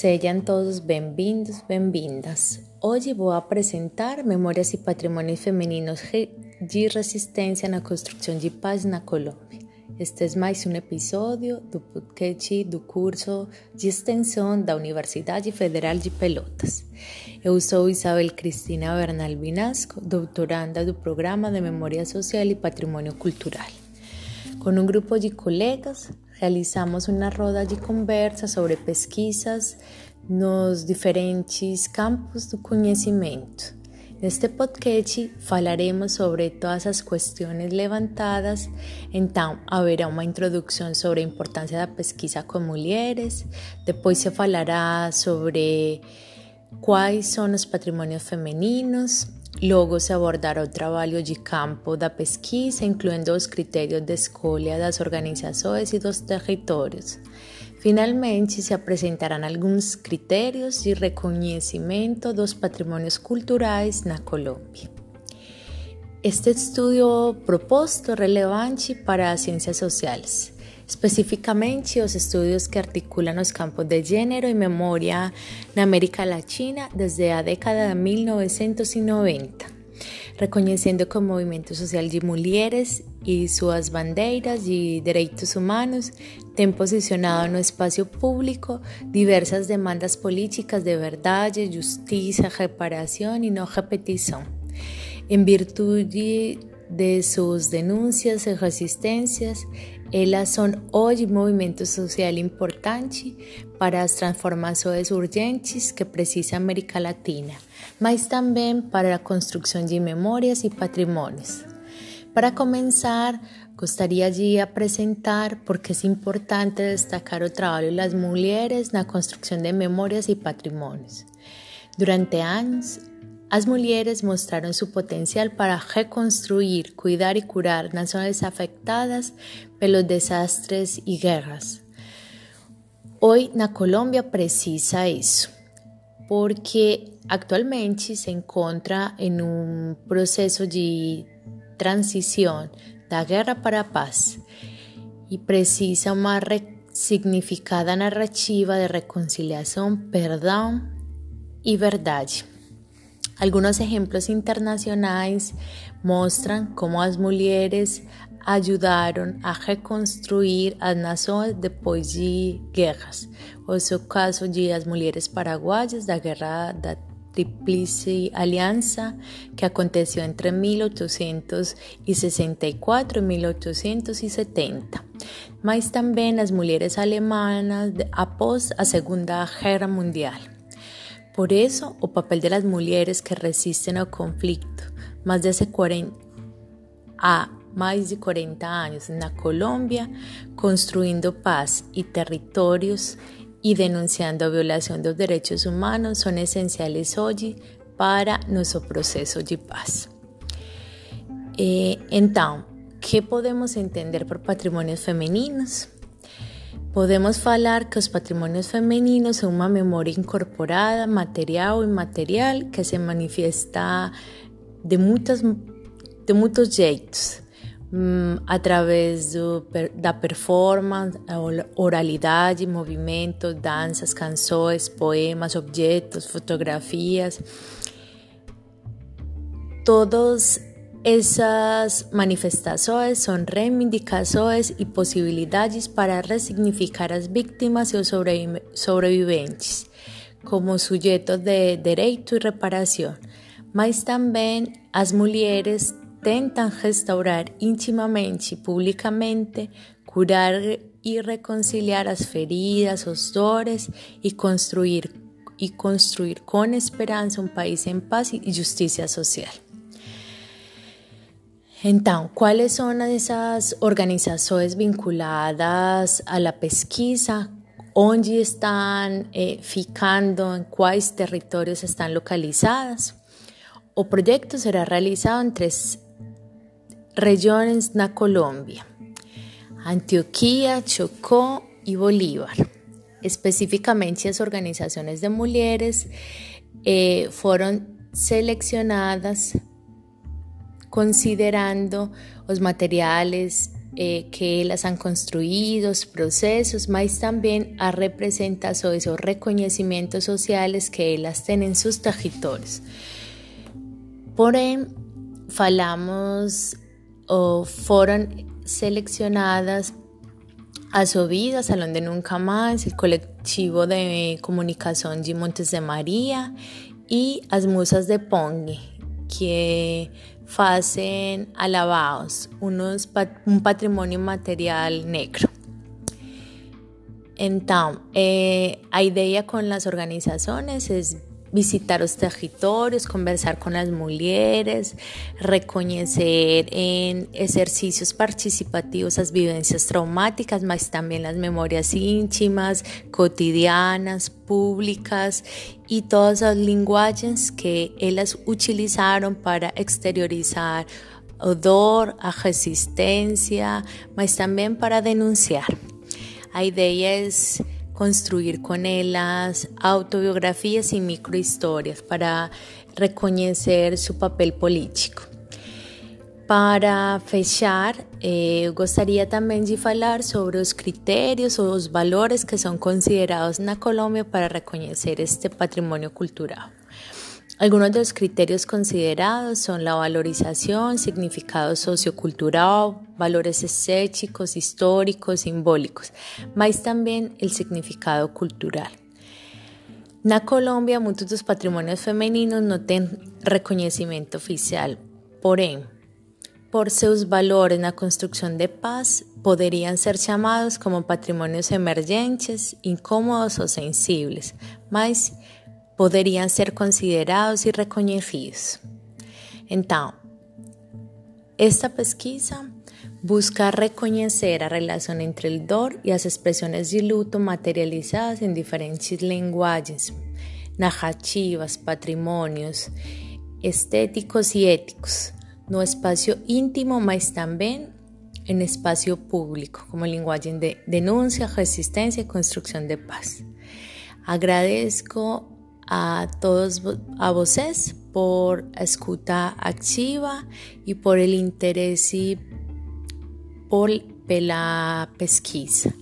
Sean todos bem-vindos, bem-vindas. Hoje vou apresentar Memórias e Patrimônios Femininos de Resistência na Construção de Paz na Colômbia. Este é mais um episódio do podcast do curso de extensão da Universidade Federal de Pelotas. Eu sou Isabel Cristina Bernal Vinasco, doutoranda do Programa de Memória Social e Patrimônio Cultural. Com um grupo de colegas, realizamos uma roda de conversa sobre pesquisas nos diferentes campos do conhecimento. Neste podcast falaremos sobre todas as questões levantadas, então haverá uma introdução sobre a importância da pesquisa com mulheres, depois se falará sobre quais são os patrimônios femininos, Logo se abordará o trabalho de campo da pesquisa, incluindo os critérios de escolha das organizações e dos territórios. Finalmente, se apresentarão alguns critérios de reconhecimento dos patrimônios culturais na Colômbia. Este estudo proposto é relevante para as ciências sociais especificamente os estudios que articulan los campos de género y memoria en América Latina desde la década de 1990, reconociendo que el movimiento social de mujeres y sus bandeiras y derechos humanos han posicionado en el espacio público diversas demandas políticas de verdad, justicia, reparación y no repetición. En virtud de sus denuncias y resistencias, Elas são hoje movimento social importante para as transformações urgentes que precisa América Latina, mas também para a construção de memórias e patrimônios. Para começar, gostaria de apresentar porque é importante destacar o trabalho das mulheres na construção de memórias e patrimônios. Durante anos, as mulheres mostraram seu potencial para reconstruir, cuidar e curar nações afetadas pelos desastres e guerras. Hoje, na Colômbia, precisa isso, porque atualmente se encontra em um processo de transição da guerra para paz e precisa uma significada narrativa de reconciliação, perdão e verdade. Algunos ejemplos internacionales muestran cómo las mujeres ayudaron a reconstruir as nações depois de guerras. O seu caso de as mulheres paraguaias da Guerra da Tríplice Aliança, que aconteceu entre 1864 e 1870. Mas também as mulheres alemãs após a Segunda Guerra Mundial. Por eso, o papel de las mujeres que resisten al conflicto más de hace 40 a más de 40 años en la Colombia, construyendo paz y territorios y denunciando violación de los derechos humanos son esenciales hoy para nuestro proceso de paz. Eh, entonces, ¿qué podemos entender por patrimonios femeninos? Podemos falar que os patrimonios femeninos son una memoria incorporada, material o inmaterial, que se manifiesta de muitos, de muitos jeitos. Mm, através do, da performance, oralidade, movimento, danças, canções, poemas, objetos, fotografias. Todos Esas manifestaciones son reivindicaciones y posibilidades para resignificar a las víctimas y los sobrevivientes como sujetos de derecho y reparación, mas también las mujeres tentan restaurar íntimamente y públicamente, curar y reconciliar las feridas, los dolores y construir, y construir con esperanza un país en paz y justicia social. Então, quais são essas organizações vinculadas à pesquisa? Onde estão eh, ficando? Em quais territórios estão localizadas? O projeto será realizado em três regiões na Colômbia: Antioquia, Chocó e Bolívar. Especificamente, as organizações de mulheres eh, foram selecionadas considerando los materiales eh, que las han construido, procesos, más también a representación esos reconocimientos sociales que ellas tienen en sus territorios. Porém, falamos o fueron seleccionadas a vida, Salón de Nunca Más, el colectivo de comunicación de Montes de María y las musas de Pongue, que hacen alabados, unos, un patrimonio material negro. Entonces, eh, la idea con las organizaciones es visitar los territorios, conversar con las mujeres, reconocer en ejercicios participativos las vivencias traumáticas, más también las memorias íntimas, cotidianas, públicas y todos los lenguajes que ellas utilizaron para exteriorizar odor, a resistencia, mas también para denunciar. La idea es construir con él las autobiografías y microhistorias para reconocer su papel político. Para fechar, eh, gustaría también de hablar sobre los criterios o los valores que son considerados en la Colombia para reconocer este patrimonio cultural. Algunos de los criterios considerados son la valorización, significado sociocultural, valores estéticos, históricos, simbólicos, más también el significado cultural. En Colombia, muchos de los patrimonios femeninos no tienen reconocimiento oficial, por ejemplo, por sus valores en la construcción de paz, podrían ser llamados como patrimonios emergentes, incómodos o sensibles, más podrían ser considerados y reconocidos. Entonces, esta pesquisa busca reconocer la relación entre el DOR y las expresiones de luto materializadas en diferentes lenguajes, narrativas, patrimonios estéticos y éticos, no espacio íntimo, mas también en espacio público, como lenguaje de denuncia, resistencia y construcción de paz. Agradezco a todos a voces por escuta activa y por el interés y por la pesquisa.